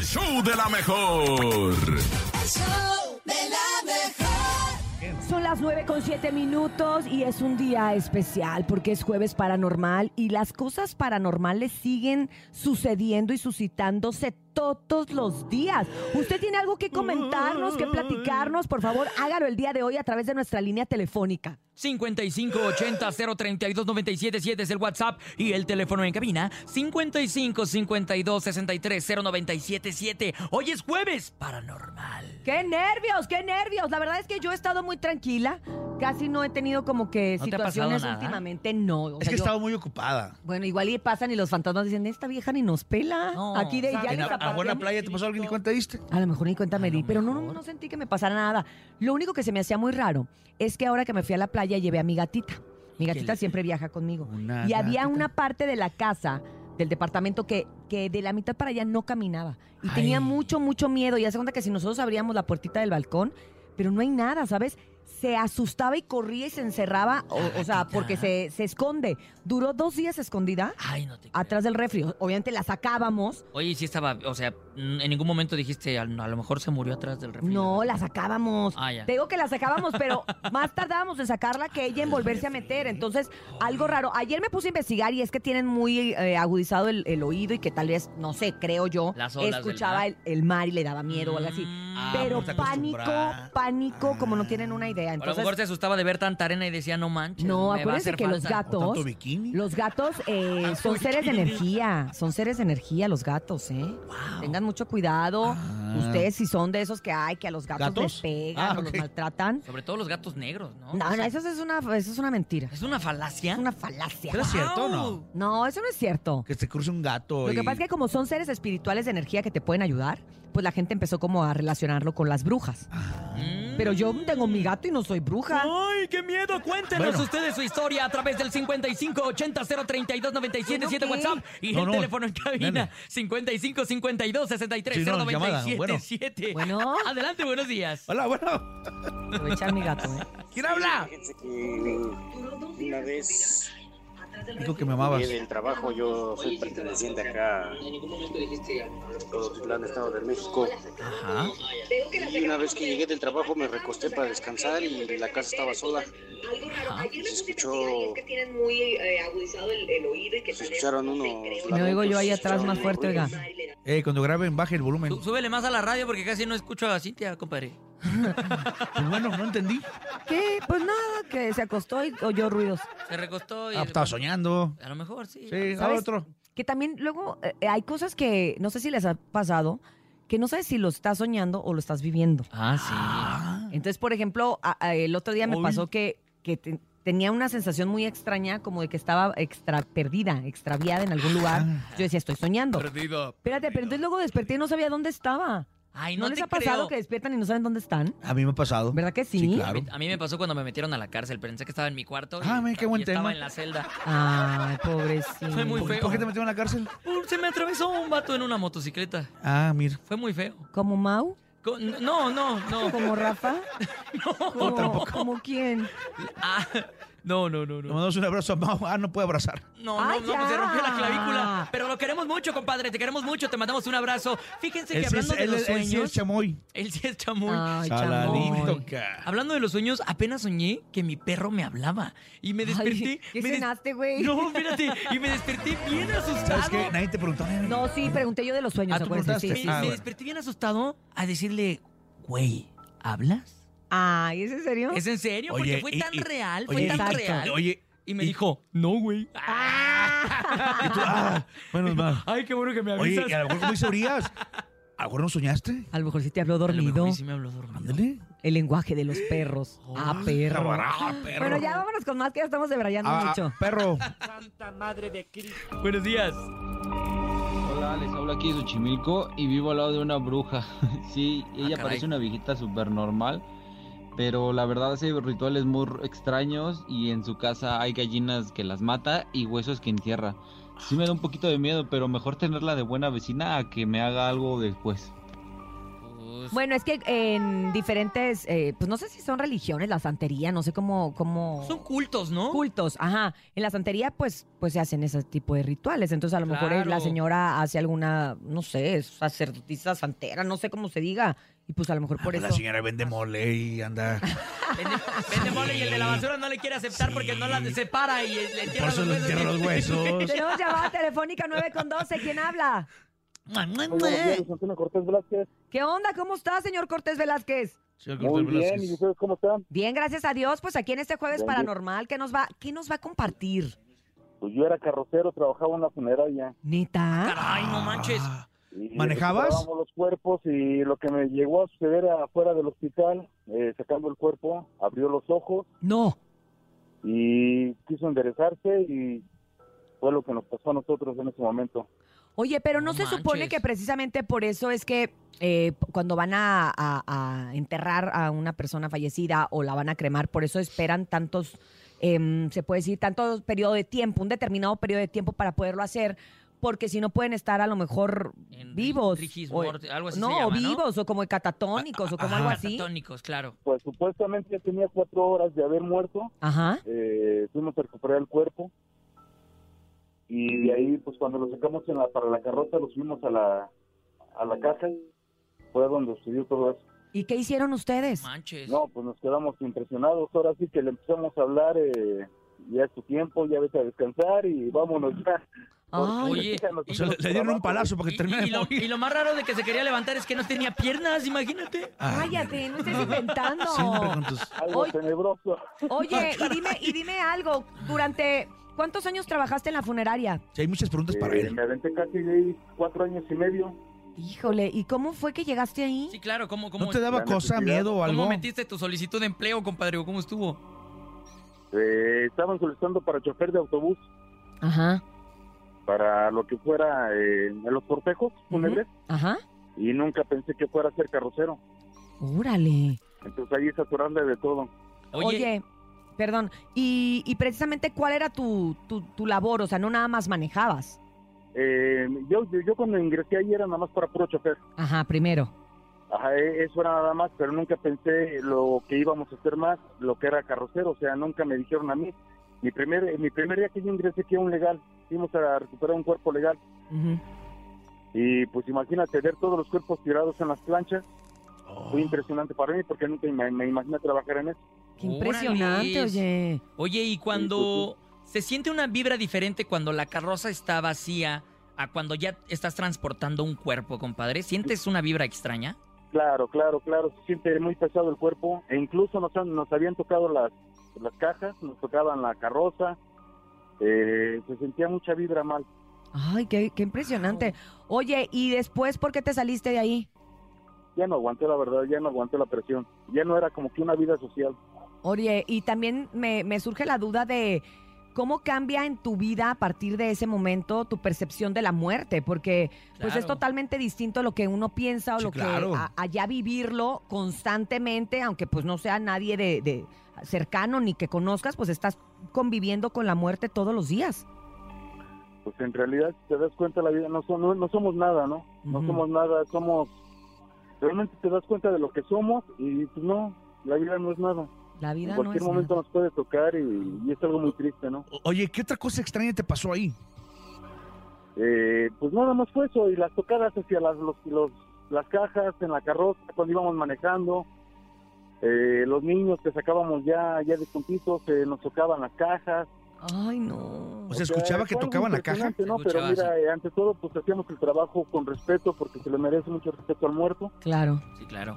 el show de la mejor. Son las 9 con 7 minutos y es un día especial porque es jueves paranormal y las cosas paranormales siguen sucediendo y suscitándose todos los días. ¿Usted tiene algo que comentarnos, que platicarnos? Por favor, hágalo el día de hoy a través de nuestra línea telefónica. 5580-032-977 es el WhatsApp y el teléfono en cabina 5552-630977. Hoy es jueves paranormal. ¡Qué nervios, qué nervios! La verdad es que yo he estado muy tranquila. Casi no he tenido como que ¿No te ha pasado situaciones últimamente, no. O Es sea, que yo- estaba muy ocupada. Bueno, igual y pasan y los fantasmas dicen, esta vieja ni nos pela. No, Aquí de ya ni a, se a buena apartan". playa te pasó algo y ni cuenta diste. A lo mejor ni cuenta me di, pero no, no, no sentí que me pasara nada. Lo único que se me hacía muy raro es que ahora que me fui a la playa llevé a mi gatita. Mi ¿Qué gatita le- siempre viaja conmigo. Una y había gatita. una parte de la casa, del departamento, que, que de la mitad para allá no caminaba. Y tenía mucho, mucho miedo. Y hace cuenta que si nosotros abríamos la puertita del balcón, pero no hay nada, ¿sabes? Se asustaba y corría y se encerraba, o, o sea, porque se, se esconde. Duró dos días escondida Ay, no te creo. atrás del refri. Obviamente la sacábamos. Oye, sí estaba, o sea, en ningún momento dijiste, a, lo mejor se murió atrás del refri. No, la sacábamos. Ah. Te digo que la sacábamos, pero más tardábamos en sacarla que ella en volverse a meter. Entonces, algo raro. Ayer me puse a investigar y es que tienen muy eh, agudizado el, el oído y que tal vez, no sé, creo yo, escuchaba mar. el, el mar y le daba miedo o algo así. Mm, Ah, pero estar pánico, pánico, como no tienen una idea. A lo Entonces, mejor se asustaba de ver tanta arena y decía, no manches. no, me va a acuérdense hacer que los falta". O gatos, tanto bikini. los gatos eh, Ah, son ¿por seres de energía, son seres de energía los gatos, ¿eh? Tengan mucho cuidado. Ah. Ustedes si son de esos que hay que a los gatos, ¿Gatos? les pegan Ah, o los maltratan. Sobre todo los gatos negros, ¿no? No, no, eso es una, eso es una mentira. ¿Es una falacia? Es una falacia. ¿Pero es cierto o no? No, eso no es cierto. Que te cruce un gato. Lo que pasa es que como son seres espirituales de energía que te pueden ayudar, pues la gente empezó como a relacionarlo con las brujas. Mm. Pero yo tengo mi gato y no soy bruja. ¡Ay, qué miedo! Cuéntenos Bueno. ustedes su historia a través del 5580-032-977 ¿Bueno qué? WhatsApp y No, el no. teléfono en cabina Nene. 5552-630977. Bueno. Bueno. Adelante, buenos días. Hola, bueno. Aprovechar mi gato, ¿eh? ¿Quién habla? Fíjense que una vez Dijo que me amabas. llegué del trabajo, yo soy perteneciente acá a Todotitlán, Estado de México. Ajá. Y una vez que llegué del trabajo me recosté para descansar y la casa estaba sola. Ajá. Se escuchó, se escucharon unos Me oigo yo ahí atrás más fuerte, oiga. Eh, cuando graben, baje el volumen. Sú- Súbele más a la radio porque casi no escucho a Cintia, compadre. Pues bueno, no entendí. ¿Qué? Pues nada, que se acostó y oyó ruidos. Se recostó y... Ah, estaba soñando. A lo mejor sí. Sí, ¿Sabes? otro. Que también luego eh, hay cosas que no sé si les ha pasado, que no sabes si lo estás soñando o lo estás viviendo. Ah, Entonces, por ejemplo, a- a- el otro día me Uy. pasó que, que te- tenía una sensación muy extraña, como de que estaba extra perdida, extraviada en algún lugar. Ah. Yo decía, estoy soñando. Perdido. Espérate, pero entonces luego desperté y no sabía dónde estaba. Ay, ¿No, no, les te ha pasado creo. que despiertan y no saben dónde están? A mí me ha pasado. ¿Verdad que sí? Sí, A claro. mí, a mí me pasó cuando me metieron a la cárcel. Pensé que estaba en mi cuarto. y Ah, mira, qué buen y estaba tema. en la celda. Ay, pobrecito. Fue muy ¿Por, feo. por qué te metieron en la cárcel? Uh, Se me atravesó un vato en una motocicleta. Ah, mira. Fue muy feo. ¿Como Mau? Co- No, no, no. ¿Como Rafa? No, ¿Como, ¿Como quién? Ah, no, no, no, Le no. mandamos un abrazo a Mau. Ah, no puede abrazar. No, ¡Ah, no, no, pues se rompió la clavícula. Pero lo queremos mucho, compadre. Te queremos mucho. Te mandamos un abrazo. Fíjense que Él sí es, hablando de él, los él sí es sueños. chamoy. Él sí es chamuy. Ay, Saladito, chamoy. ca. Hablando de los sueños, apenas soñé que mi perro me hablaba. Y me desperté. Ay, ¿Qué me des- cenaste, güey? No, espérate. Y me desperté bien asustado. ¿Sabes qué? Nadie te preguntó. nene. No, sí, pregunté yo de los sueños, Ah, ¿tú acuérdense. Sí, sí, Me, Ah, me bueno. desperté bien asustado a decirle, güey, ¿hablas? Ay, ¿es en serio? ¿Es en serio? Porque Oye, fue y- tan y- real, fue oye, tan Exacto. real. Oye, y me y- dijo, no, güey. y tú, ah, menos mal. Ay, qué bueno que me Oye, avisas. y a lo mejor como dice Urias, a lo mejor no soñaste. A lo mejor sí te habló A lo dormido. mejor y sí me habló dormido. Ándale. El lenguaje de los perros. ah, perro. Ah, perro. Bueno, ya vámonos con más que ya estamos debrayando Ah, mucho. perro. Buenos días. Hola, les hablo aquí de Xochimilco y vivo al lado de una bruja. Sí, ella caray. parece una viejita súper normal, pero la verdad hace rituales muy extraños y en su casa hay gallinas que las mata y huesos que entierra. Sí me da un poquito de miedo, pero mejor tenerla de buena vecina a que me haga algo después. Jesús. Bueno, es que en diferentes, eh, pues no sé si son religiones, la santería, no sé cómo, cómo... Son cultos, ¿no? cultos, ajá. En la santería, pues, pues se hacen ese tipo de rituales. Entonces, a lo mejor la señora hace alguna, no sé, sacerdotisa santera, no sé cómo se diga. Y pues a lo mejor por Ah, La eso. señora vende mole y anda. Vende, vende mole y el de la basura no le quiere aceptar porque no la separa y le Por entierra eso los le huesos. entierra los huesos. Tenemos llamada telefónica 9 con 12. ¿Quién habla? Cortés Velázquez. ¿Qué onda? ¿Cómo está, señor Cortés Velázquez? Señor Muy bien. ¿y ustedes cómo están? Bien, gracias a Dios. Pues aquí en este jueves Bien, paranormal, ¿qué nos va, qué nos va a compartir? Pues yo era carrocero, trabajaba en la funeraria. ¿Neta? Caray, no manches. Y ¿Manejabas? los cuerpos y lo que me llegó a suceder afuera del hospital, eh, sacando el cuerpo, abrió los ojos No. y quiso enderezarse y fue lo que nos pasó a nosotros en ese momento. Oye, pero no, No se supone que precisamente por eso es que eh, cuando van a, a- a enterrar a una persona fallecida o la van a cremar, por eso esperan tantos, em, se puede decir, tanto periodo de tiempo, un determinado periodo de tiempo para poderlo hacer, porque si no pueden estar a lo mejor En vivos. o- algo así no, se llama, o ¿no? vivos, o como catatónicos, o como algo así. Catatónicos, claro. Pues supuestamente ya tenía cuatro horas de haber muerto, Ajá. eh, fuimos a recuperar el cuerpo y de ahí pues cuando lo sacamos en la, para la carroza lo subimos a la, a la caja, fue donde sucedió todo eso. ¿Y qué hicieron ustedes? Manches. No, pues nos quedamos impresionados. Ahora sí que le empezamos a hablar, eh, ya es tu tiempo, ya vete a descansar y vámonos ya. Ay. Oye, O sea, le, dieron un palazo para que Y, termine y de lo, morir. y lo más raro de que se quería levantar es que no tenía piernas, imagínate. Ay, Cállate, no estés inventando. Siempre con tus... Algo Hoy- tenebroso. Oye, y dime, y dime algo, durante ¿cuántos años trabajaste en la funeraria? Sí, hay muchas preguntas para Eh, él. me aventé casi de cuatro años y medio. Híjole, ¿y cómo fue que llegaste ahí? Sí, claro, ¿cómo, cómo, ¿No te daba cosa, miedo o algo? ¿cómo metiste tu solicitud de empleo, compadre? ¿O ¿Cómo estuvo? Eh, estaban solicitando para chofer de autobús, Ajá, para lo que fuera eh, en los cortejos fúnebres, ajá. y nunca pensé que fuera a ser carrocero. Órale. Entonces ahí es aturarle de todo. Oye, Oye, perdón, y, y precisamente cuál era tu, tu, tu labor, o sea, no nada más manejabas. Eh, yo, yo, yo cuando ingresé ahí era nada más para puro chofer. Ajá, primero. Ajá, e- eso era nada más, pero nunca pensé lo que íbamos a hacer más, lo que era carrocero, o sea, nunca me dijeron a mí. Mi primer, mi primer día que yo ingresé aquí a un legal, fuimos a recuperar un cuerpo legal, y pues imagínate ver todos los cuerpos tirados en las planchas, Oh. fue impresionante para mí porque nunca me, me imaginé trabajar en eso. Qué Órale. impresionante, oye. oye, y cuando se siente una vibra diferente cuando la carroza está vacía a cuando ya estás transportando un cuerpo, compadre, ¿sientes una vibra extraña? Claro, claro, claro, se siente muy pesado el cuerpo, e incluso nos, han- nos habían tocado las, las cajas, nos tocaban la carroza, eh, se sentía mucha vibra mal. Ay, qué, qué impresionante. Oye, ¿y después por qué te saliste de ahí? Ya no aguanté la verdad, ya no aguanté la presión, ya no era como que una vida social. Oye, y también me, me surge la duda de cómo cambia en tu vida a partir de ese momento tu percepción de la muerte, porque pues es totalmente distinto lo que uno piensa o Sí, lo claro. que a- allá vivirlo constantemente, aunque pues no sea nadie de, de cercano ni que conozcas, pues estás conviviendo con la muerte todos los días. Pues en realidad, si te das cuenta, la vida no, so- no, no somos nada, ¿no? No Ujú. somos nada, somos... Realmente te das cuenta de lo que somos y pues no, la vida no es nada. La vida en no cualquier es momento nada. nos puede tocar y, y es algo muy triste, ¿no? Oye, ¿qué otra cosa extraña te pasó ahí? Eh, pues nada más fue eso y las tocadas hacia las, los, los- las cajas, en la carroza, cuando íbamos manejando, eh, los niños que sacábamos ya, ya de puntitos, eh, nos tocaban las cajas. Ay, no. O sea, escuchaba que tocaban la caja. ¿no? Pero mira, eh, ante todo, pues hacíamos el trabajo con respeto porque se le merece mucho respeto al muerto. Claro. Sí, claro.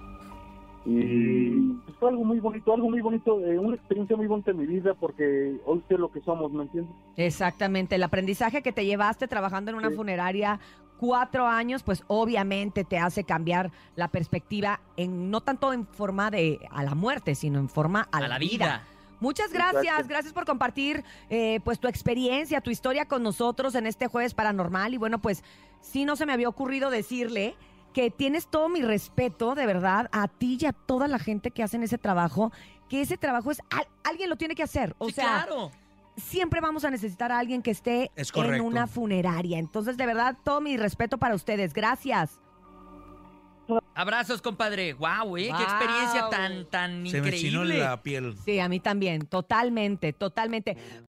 Y pues, fue algo muy bonito, algo muy bonito, eh, una experiencia muy bonita en mi vida porque hoy sé lo que somos, ¿me entiendes? Exactamente, el aprendizaje que te llevaste trabajando en una Sí. funeraria cuatro años, pues obviamente te hace cambiar la perspectiva en no tanto en forma de a la muerte, sino en forma a, A la vida. Muchas gracias, Exacto. gracias por compartir eh, pues tu experiencia, tu historia con nosotros en este jueves paranormal y bueno pues sí no se me había ocurrido decirle que tienes todo mi respeto de verdad a ti y a toda la gente que hacen ese trabajo, que ese trabajo es al- alguien lo tiene que hacer, o sí, sea claro. siempre vamos a necesitar a alguien que esté Es en una funeraria. Entonces, de verdad, todo mi respeto para ustedes. Gracias. Abrazos, compadre. Wow, ¿eh? Qué experiencia tan, tan Se me chinó increíble. la piel. Sí, a mí también, totalmente, totalmente.